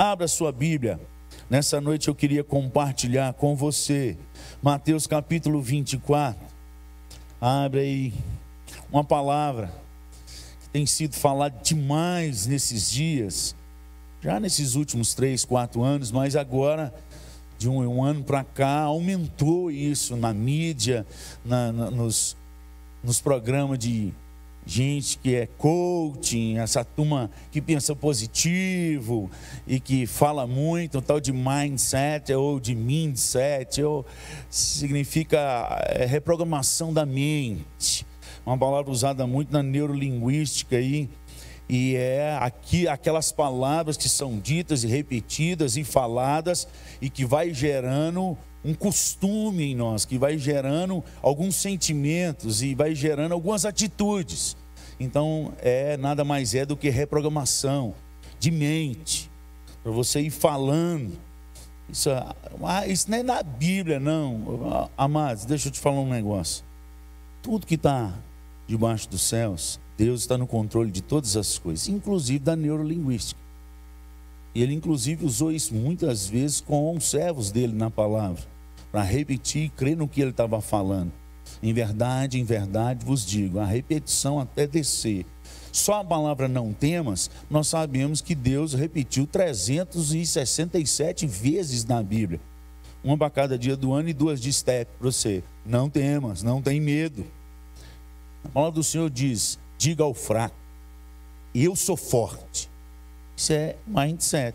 Abra sua Bíblia. Nessa noite eu queria compartilhar com você Mateus capítulo 24. Abre aí uma palavra que tem sido falada demais nesses dias, já nesses últimos três, quatro anos, mas agora, de um, um ano para cá, aumentou isso na mídia, na, na, nos, nos programas de gente que é coaching, essa turma que pensa positivo e que fala muito, um tal de mindset ou de mindset, ou significa é, reprogramação da mente, uma palavra usada muito na neurolinguística aí, e é aqui aquelas palavras que são ditas e repetidas e faladas e que vai gerando um costume em nós, que vai gerando alguns sentimentos e vai gerando algumas atitudes. Então, é nada mais é do que reprogramação de mente, para você ir falando. Isso, ah, isso não é na Bíblia, não. Amados, deixa eu te falar um negócio. Tudo que está debaixo dos céus, Deus está no controle de todas as coisas, inclusive da neurolinguística. Ele, inclusive, usou isso muitas vezes com os servos dele na palavra, para repetir e crer no que ele estava falando. Em verdade, em verdade vos digo, a repetição até descer. Só a palavra não temas, nós sabemos que Deus repetiu 367 vezes na Bíblia. Uma para cada dia do ano e duas de step para você. Não temas, não tem medo. A palavra do Senhor diz: diga ao fraco, eu sou forte. Isso é mindset.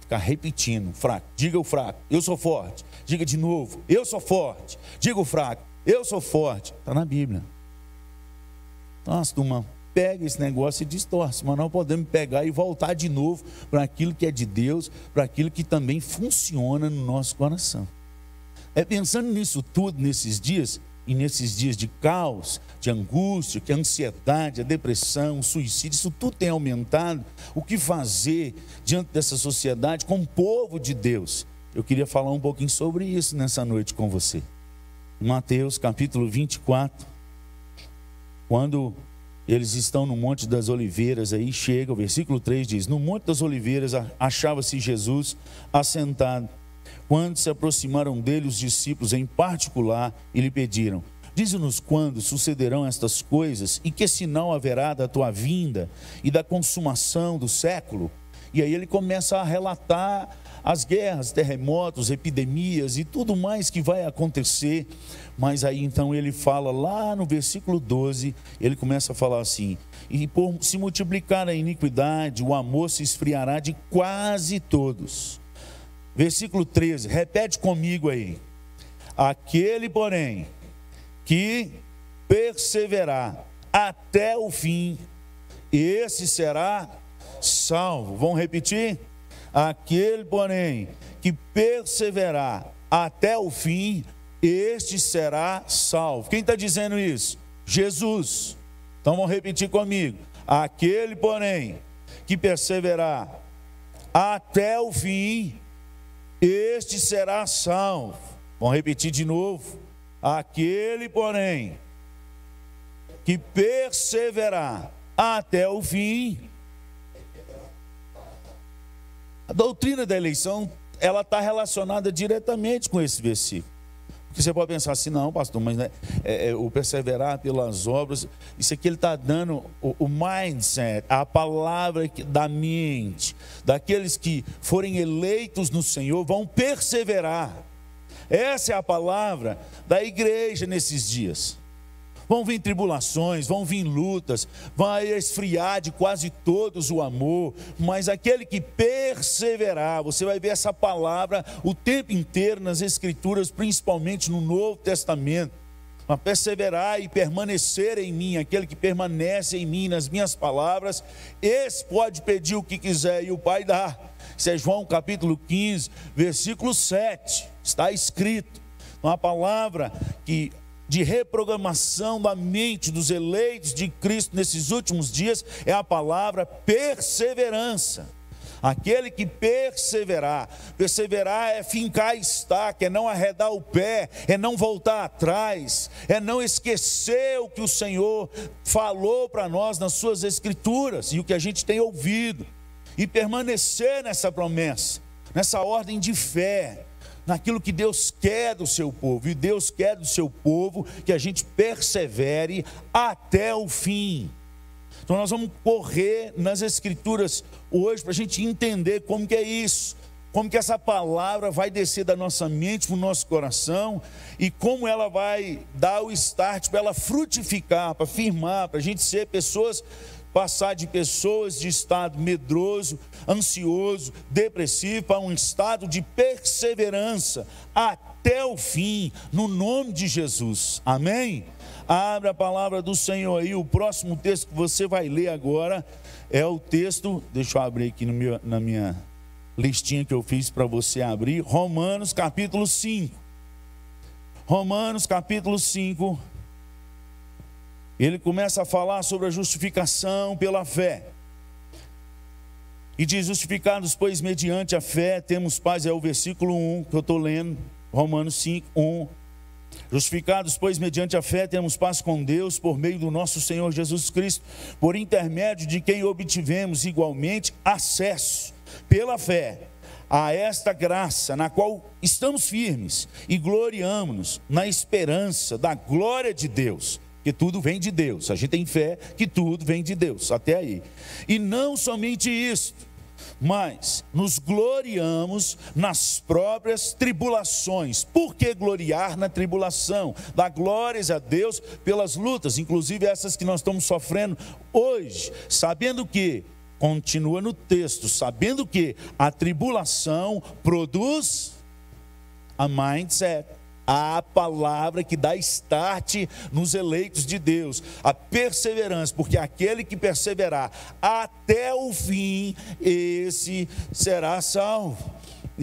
Ficar repetindo, fraco. Diga o fraco, eu sou forte. Diga de novo, eu sou forte. Diga o fraco, eu sou forte. Está na Bíblia. Nossa, turma, pega esse negócio e distorce, mas não podemos pegar e voltar de novo para aquilo que é de Deus, para aquilo que também funciona no nosso coração. É pensando nisso tudo nesses dias e nesses dias de caos, de angústia, que a ansiedade, a depressão, o suicídio, isso tudo tem aumentado. O que fazer diante dessa sociedade com o povo de Deus? Eu queria falar um pouquinho sobre isso nessa noite com você. Mateus capítulo 24, quando eles estão no Monte das Oliveiras, aí chega, o versículo 3 diz: No Monte das Oliveiras achava-se Jesus assentado quando se aproximaram dele os discípulos em particular e lhe pediram: Dize-nos quando sucederão estas coisas e que sinal haverá da tua vinda e da consumação do século. E aí ele começa a relatar as guerras, terremotos, epidemias e tudo mais que vai acontecer. Mas aí então ele fala lá no versículo 12, ele começa a falar assim: E por se multiplicar a iniquidade, o amor se esfriará de quase todos Versículo 13, repete comigo aí. Aquele, porém, que perseverar até o fim, esse será salvo. Vamos repetir? Aquele, porém, que perseverar até o fim, este será salvo. Quem está dizendo isso? Jesus. Então vamos repetir comigo. Aquele, porém, que perseverar até o fim, este será salvo. Vamos repetir de novo. Aquele, porém, que perseverar até o fim. A doutrina da eleição, ela está relacionada diretamente com esse versículo. Porque você pode pensar assim, não, pastor, mas né, é, é, o perseverar pelas obras, isso aqui ele está dando o, o, mindset, a palavra da mente, daqueles que forem eleitos no Senhor, vão perseverar. Essa é a palavra da igreja nesses dias. Vão vir tribulações, vão vir lutas, vai esfriar de quase todos o amor, mas aquele que perseverar, você vai ver essa palavra o tempo inteiro nas Escrituras, principalmente no Novo Testamento. Mas perseverar e permanecer em mim, aquele que permanece em mim, nas minhas palavras, esse pode pedir o que quiser e o Pai dá. Isso é João capítulo 15, versículo 7, está escrito. Uma palavra que de reprogramação da mente dos eleitos de Cristo nesses últimos dias é a palavra perseverança. Aquele que perseverar, perseverar é fincar estaca, é não arredar o pé, é não voltar atrás, é não esquecer o que o Senhor falou para nós nas suas escrituras e o que a gente tem ouvido. e permanecer nessa promessa, nessa ordem de fé, naquilo que Deus quer do seu povo. E Deus quer do seu povo que a gente persevere até o fim. Então nós vamos correr nas escrituras hoje para a gente entender como que é isso, como que essa palavra vai descer da nossa mente para o nosso coração e como ela vai dar o start para ela frutificar, para firmar, para a gente ser pessoas passar de pessoas de estado medroso, ansioso, depressivo, para um estado de perseverança até o fim, no nome de Jesus. Amém? Abre a palavra do Senhor aí. O próximo texto que você vai ler agora é o texto. Deixa eu abrir aqui meu, na minha listinha que eu fiz para você abrir. Romanos capítulo 5. Romanos capítulo 5 ele começa a falar sobre a justificação pela fé. E diz: Justificados, pois, mediante a fé, temos paz. É o versículo 1 que eu estou lendo, Romanos 5, 1. Justificados, pois, mediante a fé, temos paz com Deus por meio do nosso Senhor Jesus Cristo, por intermédio de quem obtivemos igualmente acesso, pela fé, a esta graça na qual estamos firmes e gloriamos-nos na esperança da glória de Deus que tudo vem de Deus. A gente tem fé que tudo vem de Deus, até aí. E não somente isso, mas nos gloriamos nas próprias tribulações. Por que gloriar na tribulação? Dar glórias a Deus pelas lutas, inclusive essas que nós estamos sofrendo hoje, sabendo que continua no texto, sabendo que a tribulação produz a mindset a palavra que dá start nos eleitos de Deus, a perseverança, porque aquele que perseverar até o fim, esse será salvo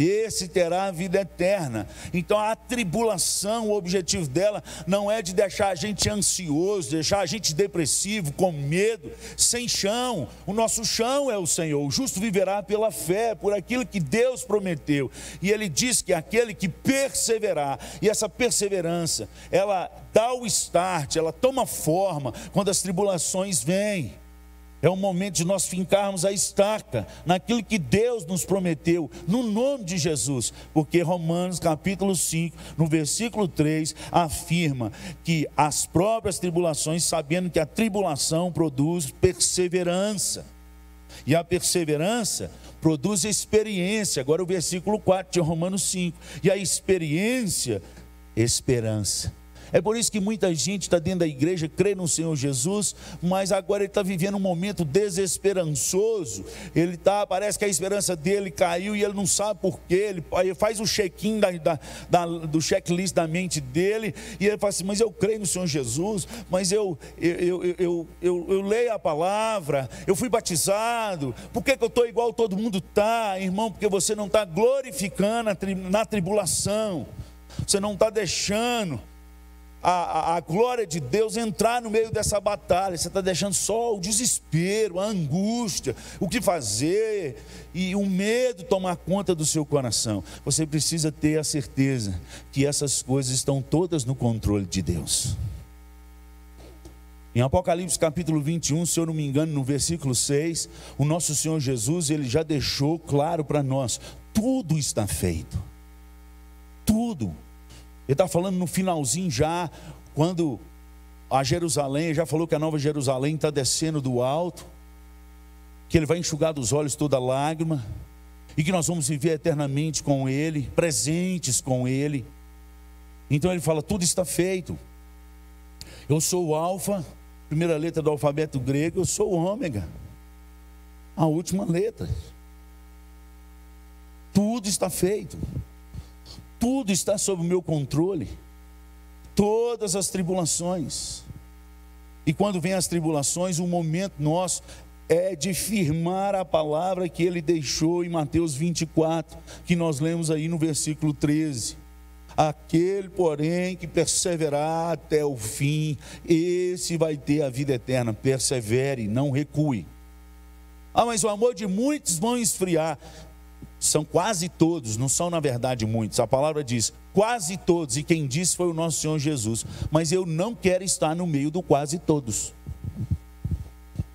esse terá a vida eterna. Então a tribulação, o objetivo dela não é de deixar a gente ansioso, deixar a gente depressivo, com medo, sem chão. O nosso chão é o Senhor. O justo viverá pela fé, por aquilo que Deus prometeu. E ele diz que aquele que perseverar, e essa perseverança, ela dá o start, ela toma forma quando as tribulações vêm. É o momento de nós fincarmos a estaca naquilo que Deus nos prometeu, no nome de Jesus, porque Romanos capítulo 5, no versículo 3, afirma que as próprias tribulações, sabendo que a tribulação produz perseverança, e a perseverança produz experiência. Agora o versículo 4 de Romanos 5, e a experiência, esperança. É por isso que muita gente está dentro da igreja, crê no Senhor Jesus, mas agora ele está vivendo um momento desesperançoso. Ele tá, parece que a esperança dele caiu e ele não sabe por quê. Ele faz o check-in da, da, da, do checklist da mente dele e ele fala assim: Mas eu creio no Senhor Jesus, mas eu, eu, eu, eu, eu leio a palavra, eu fui batizado, por que, que eu estou igual todo mundo está, irmão? Porque você não está glorificando na tribulação, você não está deixando a, a, glória de Deus entrar no meio dessa batalha. Você está deixando só o desespero, a angústia, o que fazer e o medo tomar conta do seu coração. Você precisa ter a certeza que essas coisas estão todas no controle de Deus. Em Apocalipse capítulo 21, se eu não me engano, no versículo 6, o nosso Senhor Jesus, ele já deixou claro para nós: tudo está feito. Tudo. Ele está falando no finalzinho já, quando a Jerusalém, já falou que a nova Jerusalém está descendo do alto, que ele vai enxugar dos olhos toda lágrima, e que nós vamos viver eternamente com Ele, presentes com Ele. Então ele fala: tudo está feito. Eu sou o Alfa, primeira letra do alfabeto grego, eu sou o Ômega, a última letra. Tudo está feito tudo está sob o meu controle, todas as tribulações. E quando vem as tribulações, o momento nosso é de firmar a palavra que ele deixou em Mateus 24, que nós lemos aí no versículo 13. Aquele, porém, que perseverar até o fim, esse vai ter a vida eterna. Persevere, não recue. Ah, mas o amor de muitos vão esfriar são quase todos, não são na verdade muitos. A palavra diz quase todos, e quem disse foi o nosso Senhor Jesus. Mas eu não quero estar no meio do quase todos,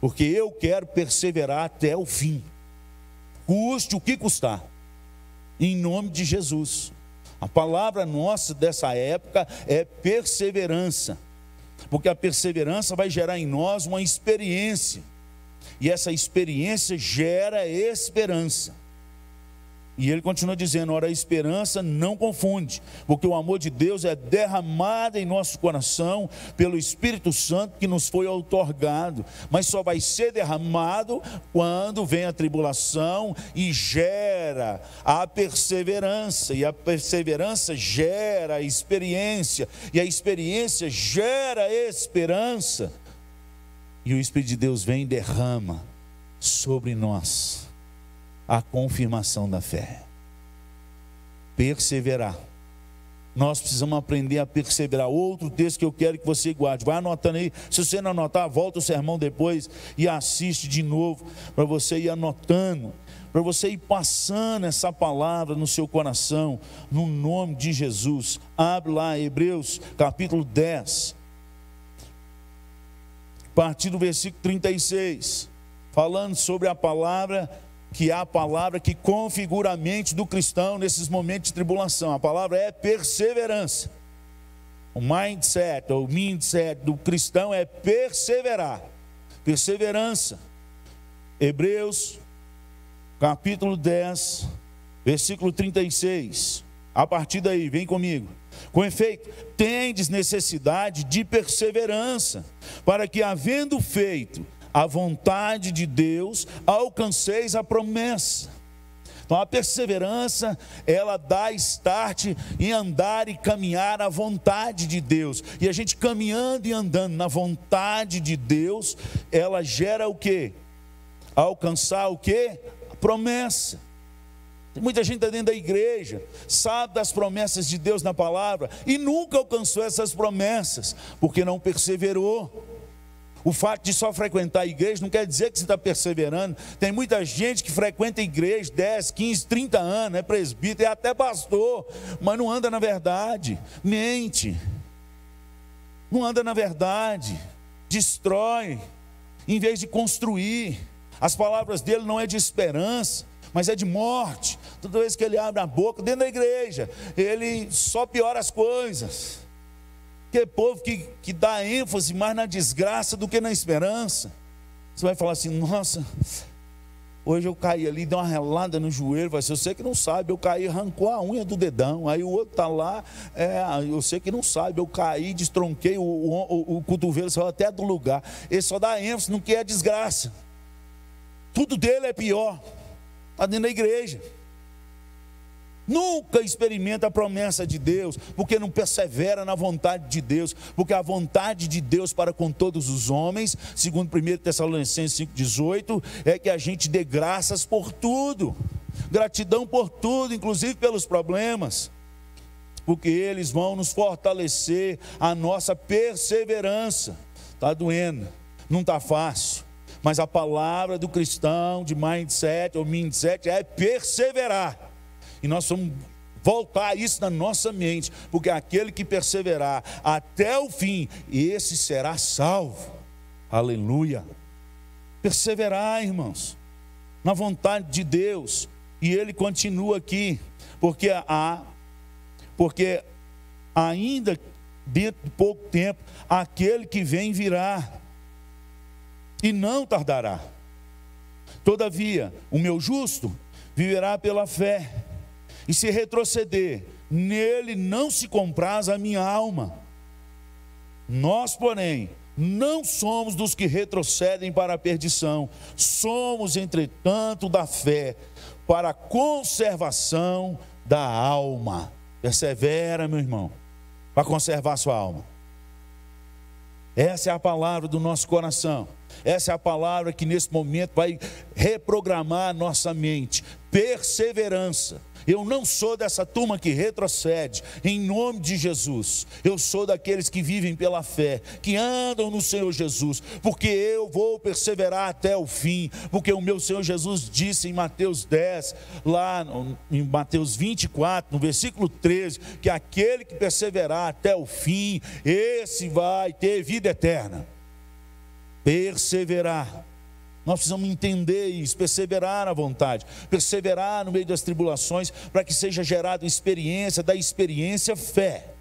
porque eu quero perseverar até o fim. custe o que custar, em nome de Jesus. A palavra nossa dessa época é perseverança, porque a perseverança vai gerar em nós uma experiência, e essa experiência gera esperança. E ele continua dizendo: ora, a esperança não confunde, porque o amor de Deus é derramado em nosso coração pelo Espírito Santo que nos foi outorgado, mas só vai ser derramado quando vem a tribulação e gera a perseverança, e a perseverança gera a experiência, e a experiência gera esperança, e o Espírito de Deus vem e derrama sobre nós a confirmação da fé. Perseverar. Nós precisamos aprender a perseverar. Outro texto que eu quero que você guarde. Vai anotando aí. Se você não anotar, volta o sermão depois e assiste de novo para você ir anotando, para você ir passando essa palavra no seu coração, no nome de Jesus. Abre lá Hebreus capítulo 10. A partir do versículo 36, falando sobre a palavra que é a palavra que configura a mente do cristão nesses momentos de tribulação. A palavra é perseverança. O mindset, ou mindset do cristão é perseverar. Perseverança. Hebreus, capítulo 10, versículo 36. A partir daí, vem comigo. Com efeito, tendes necessidade de perseverança, para que, havendo feito a vontade de Deus, alcanceis a promessa. Então a perseverança, ela dá start em andar e caminhar à vontade de Deus. E a gente caminhando e andando na vontade de Deus, ela gera o quê? Alcançar o quê? A promessa. Muita gente dentro da igreja, sabe das promessas de Deus na palavra e nunca alcançou essas promessas, porque não perseverou. O fato de só frequentar a igreja não quer dizer que você está perseverando. Tem muita gente que frequenta a igreja 10, 15, 30 anos, é presbítero, é até pastor, mas não anda na verdade, mente, não anda na verdade, destrói, em vez de construir. As palavras dele não é de esperança, mas é de morte. Toda vez que ele abre a boca dentro da igreja, ele só piora as coisas. Que povo que, que dá ênfase mais na desgraça do que na esperança. Você vai falar assim, nossa, hoje eu caí ali, dei uma relada no joelho. Vai ser, você que não sabe, eu caí, arrancou a unha do dedão. Aí o outro está lá, é, sei que não sabe, eu caí, destronquei, o, o, o cotovelo saiu até do lugar. Ele só dá ênfase no que é desgraça. Tudo dele é pior. Está dentro da igreja. Nunca experimenta a promessa de Deus, porque não persevera na vontade de Deus, porque a vontade de Deus para com todos os homens, segundo 1 Tessalonicenses 5,18, é que a gente dê graças por tudo, gratidão por tudo, inclusive pelos problemas, porque eles vão nos fortalecer a nossa perseverança. Está doendo, não está fácil, mas a palavra do cristão de mindset ou mindset é perseverar. E nós vamos voltar isso na nossa mente, porque aquele que perseverar até o fim, esse será salvo. Aleluia. Perseverar, irmãos, na vontade de Deus. E ele continua aqui, porque há porque ainda dentro de pouco tempo aquele que vem virá e não tardará. Todavia, o meu justo viverá pela fé e se retroceder, nele não se compraz a minha alma. Nós, porém, não somos dos que retrocedem para a perdição, somos, entretanto, da fé para a conservação da alma. Persevera, meu irmão, para conservar sua alma. Essa é a palavra do nosso coração. Essa é a palavra que nesse momento vai reprogramar a nossa mente. Perseverança eu não sou dessa turma que retrocede, em nome de Jesus. Eu sou daqueles que vivem pela fé, que andam no Senhor Jesus, porque eu vou perseverar até o fim, porque o meu Senhor Jesus disse em Mateus 10, lá em Mateus 24, no versículo 13, que aquele que perseverar até o fim, esse vai ter vida eterna. Perseverar. Nós precisamos entender isso, perseverar na vontade, perseverar no meio das tribulações, para que seja gerada experiência, da experiência fé.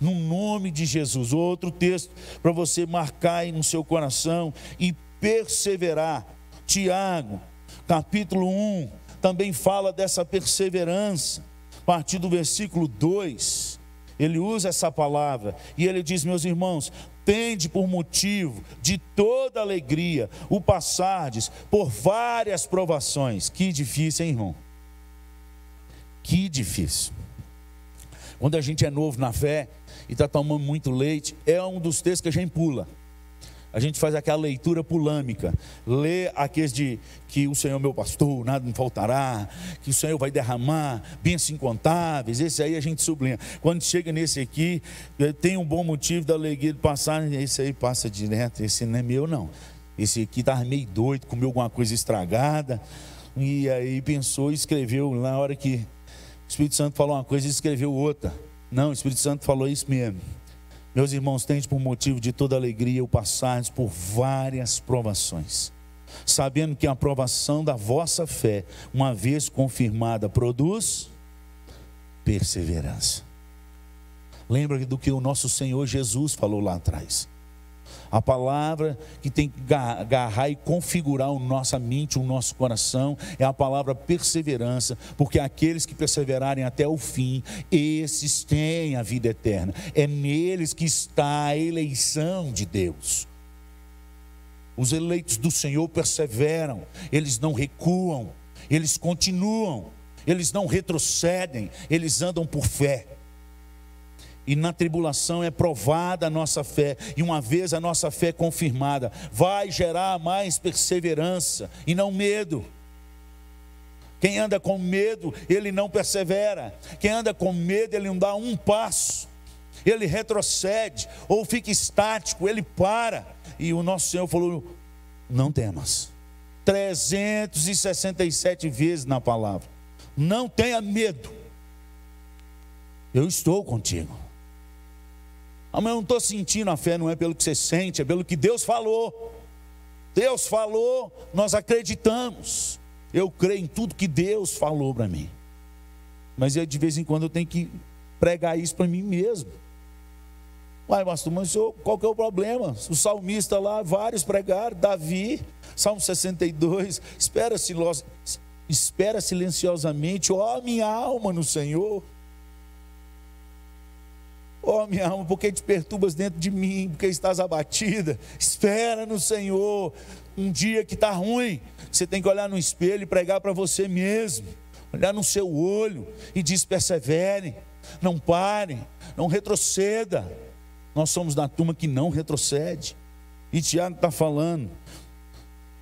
No nome de Jesus. Outro texto para você marcar no seu coração e perseverar. Tiago, capítulo 1, também fala dessa perseverança. A partir do versículo 2, ele usa essa palavra e ele diz: Meus irmãos, tende por motivo de toda alegria o passardes por várias provações. Que difícil, hein, irmão? Que difícil. Quando a gente é novo na fé e está tomando muito leite, é um dos textos que a gente pula a gente faz aquela leitura pulâmica, lê aqueles de que o Senhor é meu pastor, nada me faltará, que o Senhor vai derramar bênçãos incontáveis, esse aí a gente sublinha. Quando chega nesse aqui, eh, tem um bom motivo da alegria de passar, esse aí passa direto, esse não é meu não. Esse aqui estava meio doido, comeu alguma coisa estragada, e aí pensou e escreveu, na hora que o Espírito Santo falou uma coisa, escreveu outra. Não, o Espírito Santo falou isso mesmo. Meus irmãos, tende por motivo de toda alegria o passardes por várias provações, sabendo que a aprovação da vossa fé, uma vez confirmada, produz perseverança. Lembra do que o nosso Senhor Jesus falou lá atrás. A palavra que tem que agarrar e configurar a nossa mente, o nosso coração, é a palavra perseverança, porque aqueles que perseverarem até o fim, esses têm a vida eterna. É neles que está a eleição de Deus. Os eleitos do Senhor perseveram, eles não recuam, eles continuam, eles não retrocedem, eles andam por fé. E na tribulação é provada a nossa fé, e uma vez a nossa fé confirmada, vai gerar mais perseverança e não medo. Quem anda com medo, ele não persevera. Quem anda com medo, ele não dá um passo. Ele retrocede ou fica estático, ele para. E o nosso Senhor falou: Não temas. 367 vezes na palavra. Não tenha medo. Eu estou contigo. Ah, mas eu não estou sentindo a fé, não é pelo que você sente, é pelo que Deus falou. Deus falou, nós acreditamos. Eu creio em tudo que Deus falou para mim. Mas de vez em quando eu tenho que pregar isso para mim mesmo. Uai, pastor, mas qual que é o problema? O salmista lá, vários pregaram, Davi, Salmo 62, espera, espera silenciosamente, ó minha alma no Senhor. Oh, minha alma, por que te perturbas dentro de mim? Porque estás abatida? Espera no Senhor. Um dia que está ruim, você tem que olhar no espelho e pregar para você mesmo. Olhar no seu olho e diz: persevere, não pare, não retroceda. Nós somos da turma que não retrocede. E Tiago está falando: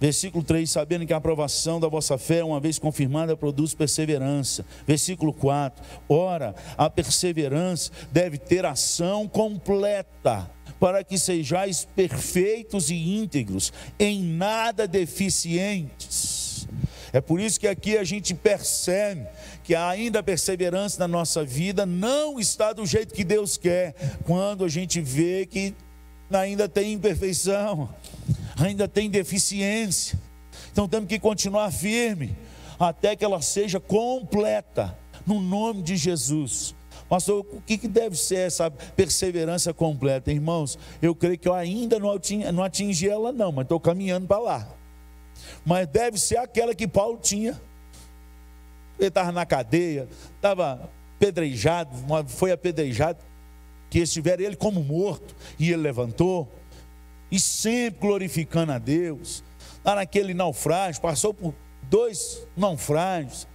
Versículo 3: Sabendo que a aprovação da vossa fé, uma vez confirmada, produz perseverança. Versículo 4: Ora, a perseverança deve ter ação completa, para que sejais perfeitos e íntegros, em nada deficientes. É por isso que aqui a gente percebe que ainda a perseverança na nossa vida não está do jeito que Deus quer, quando a gente vê que ainda tem imperfeição ainda tem deficiência. Então temos que continuar firme até que ela seja completa, no nome de Jesus. Pastor, o que, deve ser essa perseverança completa, irmãos? Eu creio que eu ainda não atingi, não atingi ela, não, mas estou caminhando para lá. Mas deve ser aquela que Paulo tinha. Ele estava na cadeia, estava apedrejado, foi apedrejado, que estiver ele como morto, e ele levantou e sempre glorificando a Deus. Lá naquele naufrágio, passou por dois naufrágios.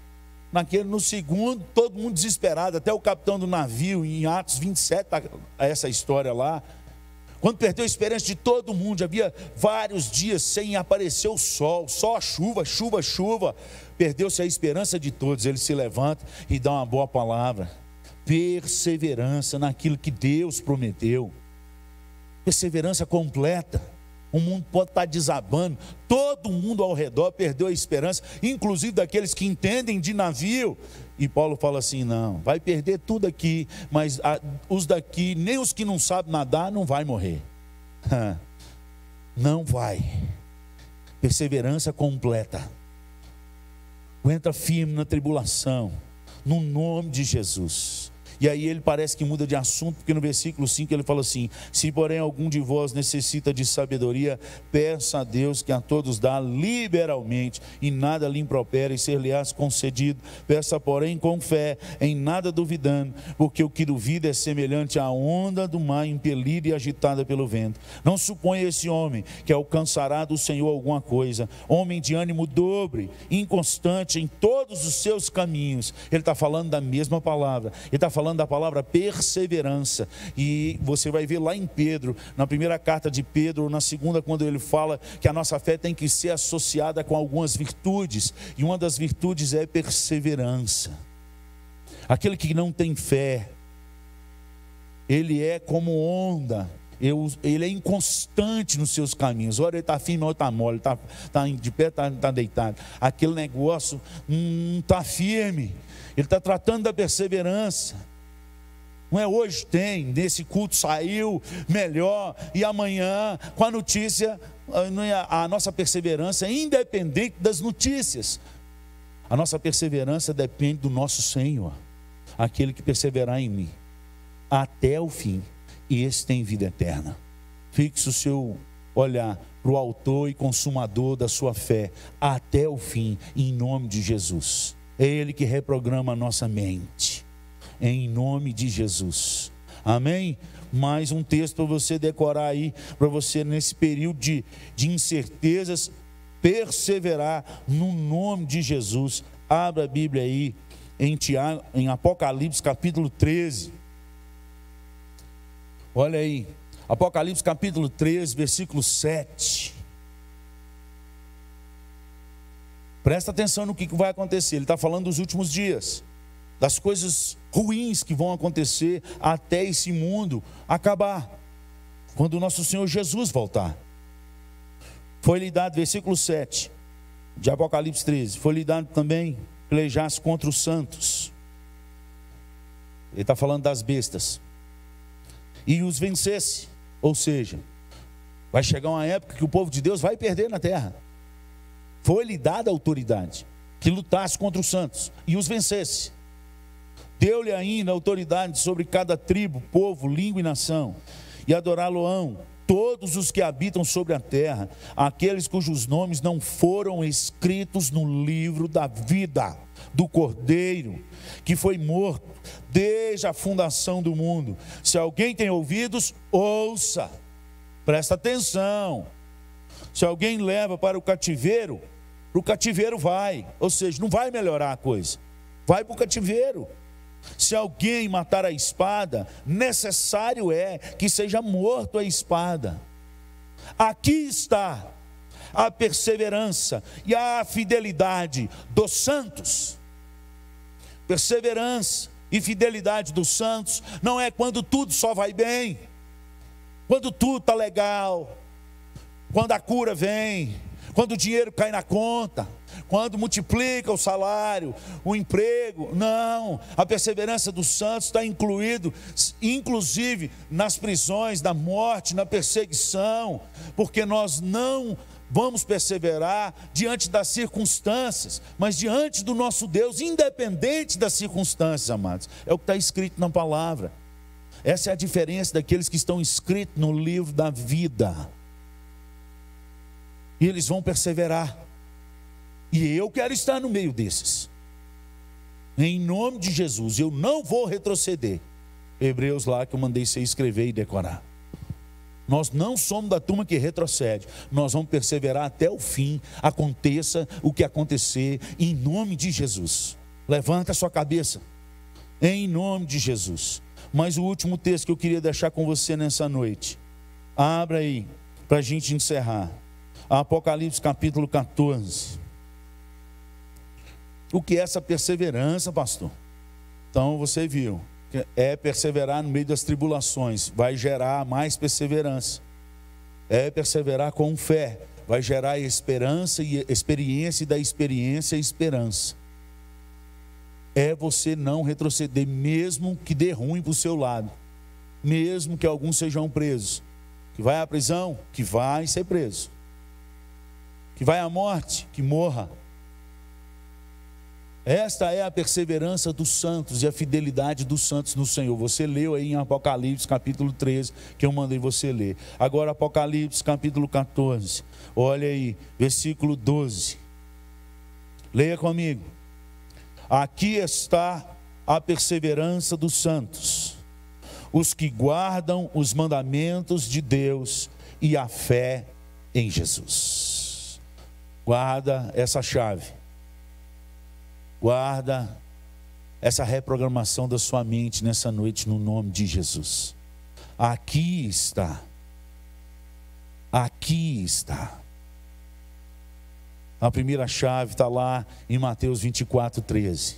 Naquele, no segundo, todo mundo desesperado, até o capitão do navio, em Atos 27, tá essa história lá. Quando perdeu a esperança de todo mundo, havia vários dias sem aparecer o sol, só chuva, chuva, chuva. Perdeu-se a esperança de todos. Ele se levanta e dá uma boa palavra. Perseverança naquilo que Deus prometeu perseverança completa. O mundo pode estar desabando, todo mundo ao redor perdeu a esperança, inclusive daqueles que entendem de navio. E Paulo fala assim: não, vai perder tudo aqui, mas os daqui, nem os que não sabem nadar, não vai morrer. Não vai. perseverança completa. Aguenta firme na tribulação, no nome de Jesus. E aí ele parece que muda de assunto, porque no versículo 5 ele fala assim: Se porém algum de vós necessita de sabedoria, peça a Deus que a todos dá liberalmente, e nada lhe impropera e ser-lhe-ás concedido. Peça, porém, com fé, em nada duvidando, porque o que duvida é semelhante à onda do mar impelida e agitada pelo vento. Não suponha esse homem que alcançará do Senhor alguma coisa, homem de ânimo dobre, inconstante em todos os seus caminhos. Ele está falando da mesma palavra, ele está falando falando da palavra perseverança. E você vai ver lá em Pedro, na primeira carta de Pedro, na segunda, quando ele fala que a nossa fé tem que ser associada com algumas virtudes, e uma das virtudes é perseverança. Aquele que não tem fé, ele é como onda, ele é inconstante nos seus caminhos. Ora ele está firme, ora está mole, está tá de pé, está tá deitado. Aquele negócio não está firme. Ele está tratando da perseverança. Não é hoje tem, nesse culto saiu melhor, e amanhã, com a notícia, ah, a nossa perseverança é independente das notícias. A nossa perseverança depende do nosso Senhor, aquele que perseverar em mim, até o fim, e esse tem vida eterna. Fixe o seu olhar para o autor e consumador da sua fé, até o fim, em nome de Jesus. É Ele que reprograma a nossa mente em nome de Jesus. Amém? Mais um texto para você decorar aí, para você nesse período de, de incertezas, perseverar no nome de Jesus. Abra a Bíblia aí em, Tiago, em Apocalipse capítulo 13. Olha aí, Apocalipse capítulo 13, versículo 7. Presta atenção no que vai acontecer. Ele está falando dos últimos dias das coisas ruins que vão acontecer até esse mundo acabar, quando o nosso Senhor Jesus voltar. Foi-lhe dado, versículo 7 de Apocalipse 13, foi-lhe dado também pelejasse contra os santos. Ele está falando das bestas. E os vencesse, ou seja, vai chegar uma época que o povo de Deus vai perder na terra. Foi-lhe dada autoridade que lutasse contra os santos e os vencesse. Deu-lhe ainda autoridade sobre cada tribo, povo, língua e nação, e adorá-lo-ão todos os que habitam sobre a terra, aqueles cujos nomes não foram escritos no livro da vida do Cordeiro, que foi morto desde a fundação do mundo. Se alguém tem ouvidos, ouça, presta atenção. Se alguém leva para o cativeiro, para o cativeiro vai, ou seja, não vai melhorar a coisa, vai para o cativeiro. Se alguém matar a espada, necessário é que seja morto a espada. Aqui está a perseverança e a fidelidade dos santos. Perseverança e fidelidade dos santos não é quando tudo só vai bem, quando tudo está legal, quando a cura vem, quando o dinheiro cai na conta quando multiplica o salário, o emprego. Não, a perseverança dos santos está incluído, inclusive nas prisões, na morte, na perseguição, porque nós não vamos perseverar diante das circunstâncias, mas diante do nosso Deus, independente das circunstâncias, amados. É o que está escrito na palavra. Essa é a diferença daqueles que estão escritos no livro da vida. E eles vão perseverar. E eu quero estar no meio desses. Em nome de Jesus, eu não vou retroceder. Hebreus lá que eu mandei você escrever e decorar. Nós não somos da turma que retrocede. Nós vamos perseverar até o fim, aconteça o que acontecer, em nome de Jesus. Levanta a sua cabeça. Em nome de Jesus. Mas o último texto que eu queria deixar com você nessa noite. Abra aí, para a gente encerrar. Apocalipse capítulo 14. O que é essa perseverança, pastor? Então você viu, é perseverar no meio das tribulações, vai gerar mais perseverança. É perseverar com fé, vai gerar esperança e experiência e da experiência esperança. É você não retroceder, mesmo que dê ruim para o seu lado, mesmo que alguns sejam presos. Que vai à prisão, que vai ser preso. que vai à morte, que morra. Esta é a perseverança dos santos e a fidelidade dos santos no Senhor. Você leu aí em Apocalipse capítulo 13, que eu mandei você ler. Agora, Apocalipse capítulo 14, olha aí, versículo 12. Leia comigo. Aqui está a perseverança dos santos, os que guardam os mandamentos de Deus e a fé em Jesus. Guarda essa chave Guarda essa reprogramação da sua mente nessa noite no nome de Jesus. Aqui está. Aqui está. A primeira chave está lá em Mateus 24, 13.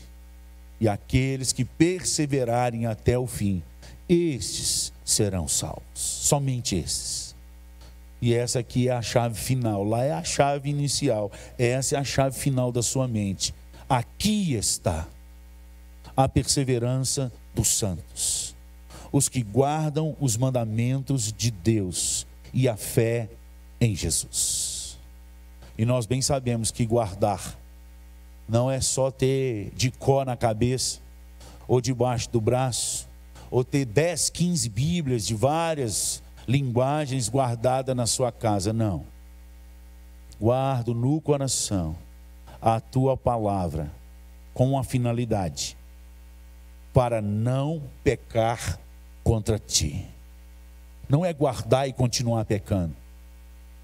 E aqueles que perseverarem até o fim, estes serão salvos. Somente estes. E essa aqui é a chave final. Lá é a chave inicial. Essa é a chave final da sua mente. Aqui está a perseverança dos santos, os que guardam os mandamentos de Deus e a fé em Jesus. E nós bem sabemos que guardar não é só ter de có na cabeça, ou debaixo do braço, ou ter 10, 15 Bíblias de várias linguagens guardadas na sua casa, não. Guardo no coração a tua palavra com uma finalidade: para não pecar contra ti. Não é guardar e continuar pecando.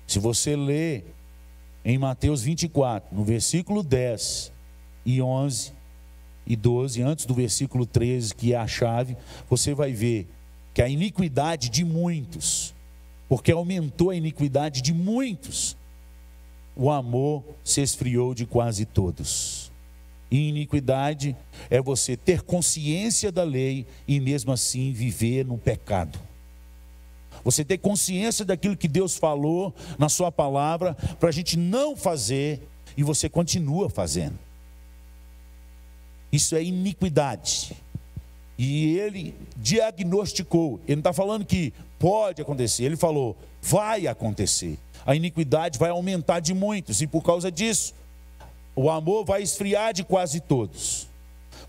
Se você lê em Mateus 24, no versículo 10 e 11 e 12, antes do versículo 13, que é a chave, você vai ver que a iniquidade de muitos, porque aumentou a iniquidade de muitos, o amor se esfriou de quase todos. E iniquidade é você ter consciência da lei e mesmo assim viver no pecado. Você ter consciência daquilo que Deus falou na Sua palavra para a gente não fazer e você continua fazendo. Isso é iniquidade. E ele diagnosticou. Ele não está falando que pode acontecer, ele falou, vai acontecer a iniquidade vai aumentar de muitos, e por causa disso, o amor vai esfriar de quase todos.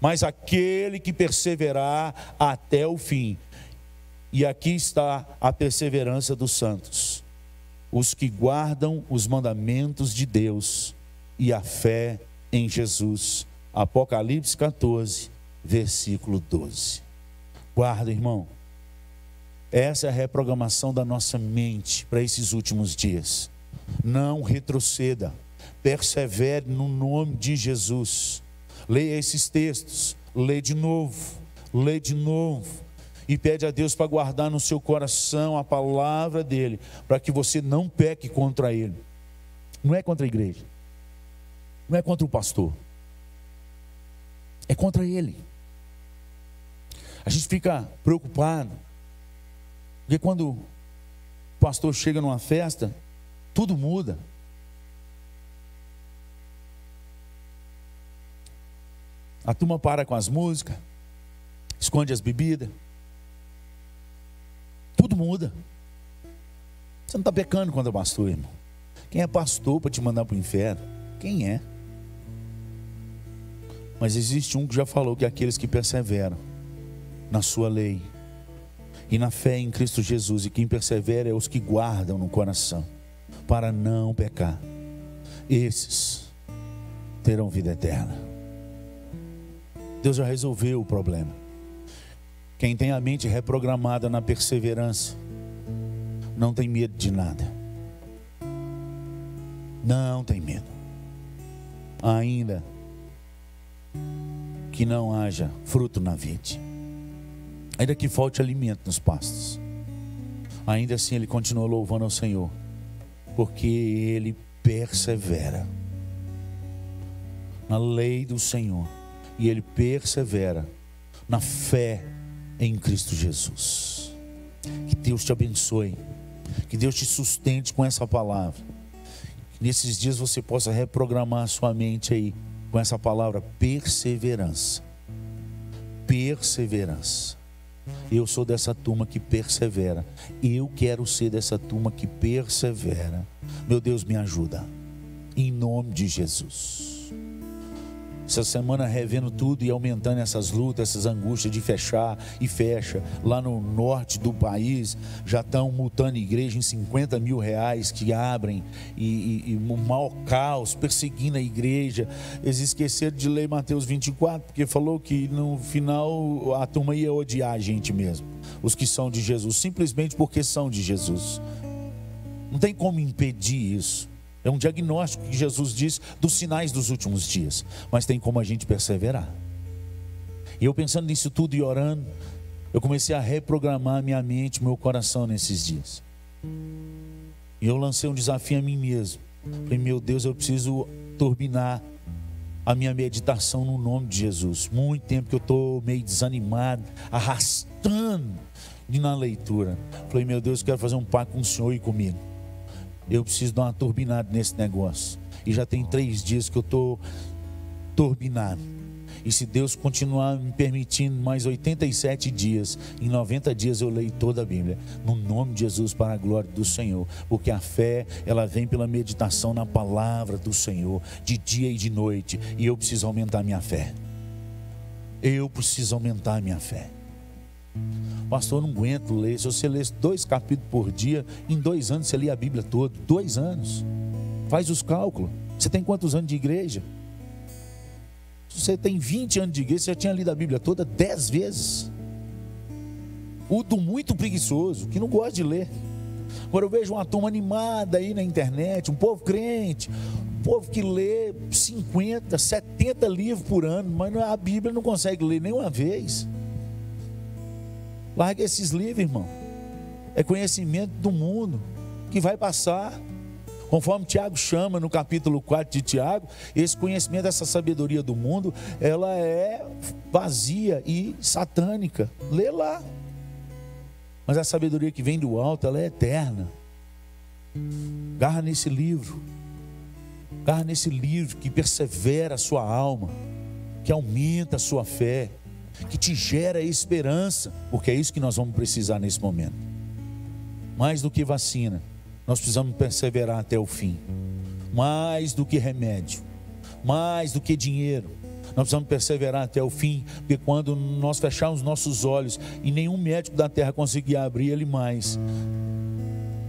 Mas aquele que perseverar até o fim, e aqui está a perseverança dos santos, os que guardam os mandamentos de Deus e a fé em Jesus. Apocalipse 14, versículo 12. Guarda, irmão. Essa é a reprogramação da nossa mente para esses últimos dias. Não retroceda, persevere no nome de Jesus. Leia esses textos, lê de novo, lê de novo e pede a Deus para guardar no seu coração a palavra dele, para que você não peque contra ele. Não é contra a igreja, não é contra o pastor, é contra ele. A gente fica preocupado porque quando o pastor chega numa festa, tudo muda. A turma para com as músicas, esconde as bebidas. Tudo muda. Você não está pecando quando é pastor, irmão. Quem é pastor para te mandar para o inferno? Quem é? Mas existe um que já falou que é aqueles que perseveram na sua lei e na fé em Cristo Jesus. E quem persevera é os que guardam no coração, para não pecar. Esses terão vida eterna. Deus já resolveu o problema. Quem tem a mente reprogramada na perseverança, não tem medo de nada. Não tem medo. Ainda que não haja fruto na vide ainda que falte alimento nos pastos, ainda assim ele continua louvando ao Senhor, porque ele persevera na lei do Senhor e ele persevera na fé em Cristo Jesus. Que Deus te abençoe, que Deus te sustente com essa palavra. Que nesses dias você possa reprogramar a sua mente aí com essa palavra perseverança. Perseverança. Eu sou dessa turma que persevera. Eu quero ser dessa turma que persevera. Meu Deus, me ajuda. em nome de Jesus essa semana revendo tudo e aumentando essas lutas, essas angústias de fechar e fecha. Lá no norte do país já estão multando igreja em 50 mil reais que abrem e, e, e um mau caos, perseguindo a igreja. Eles esqueceram de ler Mateus 24, porque falou que no final a turma ia odiar a gente mesmo, os que são de Jesus, simplesmente porque são de Jesus. Não tem como impedir isso. É um diagnóstico que Jesus diz dos sinais dos últimos dias. Mas tem como a gente perseverar. E eu pensando nisso tudo e orando, eu comecei a reprogramar minha mente, meu coração nesses dias. E eu lancei um desafio a mim mesmo. Falei, meu Deus, eu preciso turbinar a minha meditação no nome de Jesus. Muito tempo que eu estou meio desanimado, arrastando na leitura. Falei, meu Deus, eu quero fazer um pacto com o Senhor e comigo eu preciso dar uma turbinada nesse negócio. E já tem três dias que eu estou turbinado. E se Deus continuar me permitindo mais 87 dias, em 90 dias eu leio toda a Bíblia. No nome de Jesus, para a glória do Senhor. Porque a fé, ela vem pela meditação na palavra do Senhor, de dia e de noite. E eu preciso aumentar minha fé. Eu preciso aumentar minha fé. Pastor, não aguento ler. Se você lê dois capítulos por dia, em dois anos você lê a Bíblia toda. Dois anos. Faz os cálculos. Você tem quantos anos de igreja? Se você tem 20 anos de igreja, você já tinha lido a Bíblia toda dez vezes. O do muito preguiçoso, que não gosta de ler. Agora eu vejo uma turma animada aí na internet, um povo crente, um povo que lê 50, 70 livros por ano, mas a Bíblia não consegue ler nenhuma vez. Larga esses livros, irmão. É conhecimento do mundo que vai passar. Conforme Tiago chama no capítulo 4 de Tiago, esse conhecimento, essa sabedoria do mundo, ela é vazia e satânica. Lê lá. Mas a sabedoria que vem do alto, ela é eterna. Garra nesse livro. Garra nesse livro que persevera a sua alma, que aumenta a sua fé que te gera esperança, porque é isso que nós vamos precisar nesse momento. Mais do que vacina, nós precisamos perseverar até o fim. Mais do que remédio, mais do que dinheiro, nós precisamos perseverar até o fim, porque quando nós fecharmos nossos olhos e nenhum médico da terra conseguir abrir ele mais,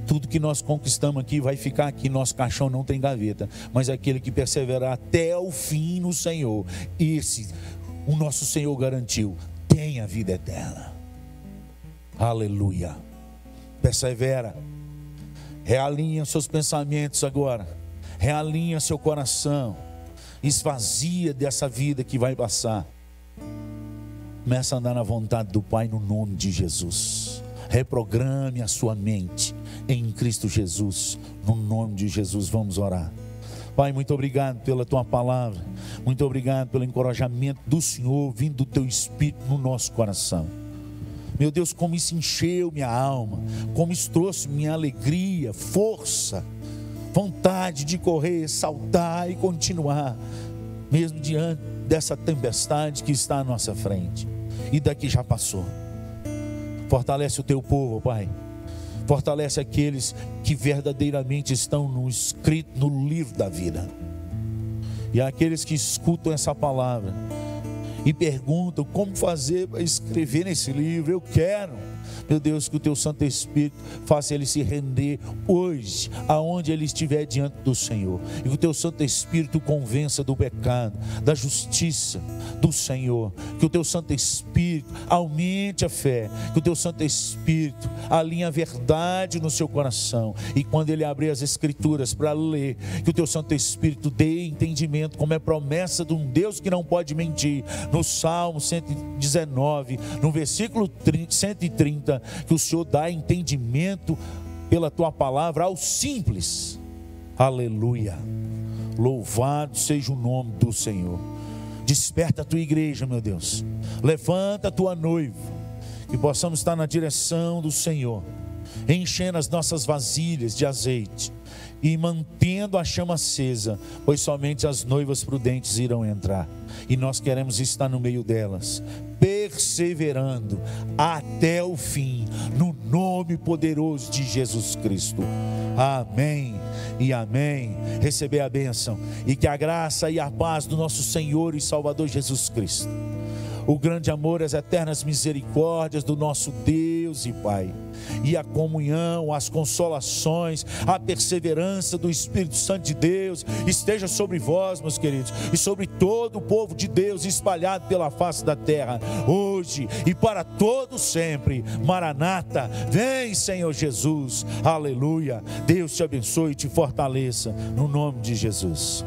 tudo que nós conquistamos aqui vai ficar aqui, nosso caixão não tem gaveta, mas aquele que perseverar até o fim no Senhor, esse o nosso Senhor garantiu: tem a vida eterna. Aleluia. Persevera. Realinha seus pensamentos agora. Realinha seu coração. Esvazia dessa vida que vai passar. Começa a andar na vontade do Pai no nome de Jesus. Reprograme a sua mente em Cristo Jesus. No nome de Jesus, vamos orar. Pai, muito obrigado pela tua palavra. Muito obrigado pelo encorajamento do Senhor vindo do teu espírito no nosso coração. Meu Deus, como isso encheu minha alma, como isso trouxe minha alegria, força, vontade de correr, saltar e continuar, mesmo diante dessa tempestade que está à nossa frente e daqui já passou. Fortalece o teu povo, Pai Fortalece aqueles que verdadeiramente estão no escrito no livro da vida. E aqueles que escutam essa palavra e perguntam como fazer para escrever nesse livro, eu quero meu Deus, que o teu Santo Espírito faça ele se render hoje, aonde ele estiver diante do Senhor. E que o teu Santo Espírito convença do pecado, da justiça do Senhor. Que o teu Santo Espírito aumente a fé. Que o teu Santo Espírito alinhe a verdade no seu coração. E quando ele abrir as Escrituras para ler, que o teu Santo Espírito dê entendimento, como é promessa de um Deus que não pode mentir. No Salmo 119, no versículo 130 que o Senhor dá entendimento pela tua palavra aos simples. Aleluia. Louvado seja o nome do Senhor. Desperta a tua igreja, meu Deus. Levanta a tua noiva. Que possamos estar na direção do Senhor, enchendo as nossas vasilhas de azeite e mantendo a chama acesa, pois somente as noivas prudentes irão entrar. E nós queremos estar no meio delas, perseverando até o fim, no nome poderoso de Jesus Cristo. Amém e amém. Receber a bênção e que a graça e a paz do nosso Senhor e Salvador Jesus Cristo o grande amor, as eternas misericórdias do nosso Deus e Pai, e a comunhão, as consolações, a perseverança do Espírito Santo de Deus esteja sobre vós, meus queridos, e sobre todo o povo de Deus espalhado pela face da terra, hoje e para todo sempre. Maranata, vem, Senhor Jesus. Aleluia. Deus te abençoe e te fortaleça no nome de Jesus.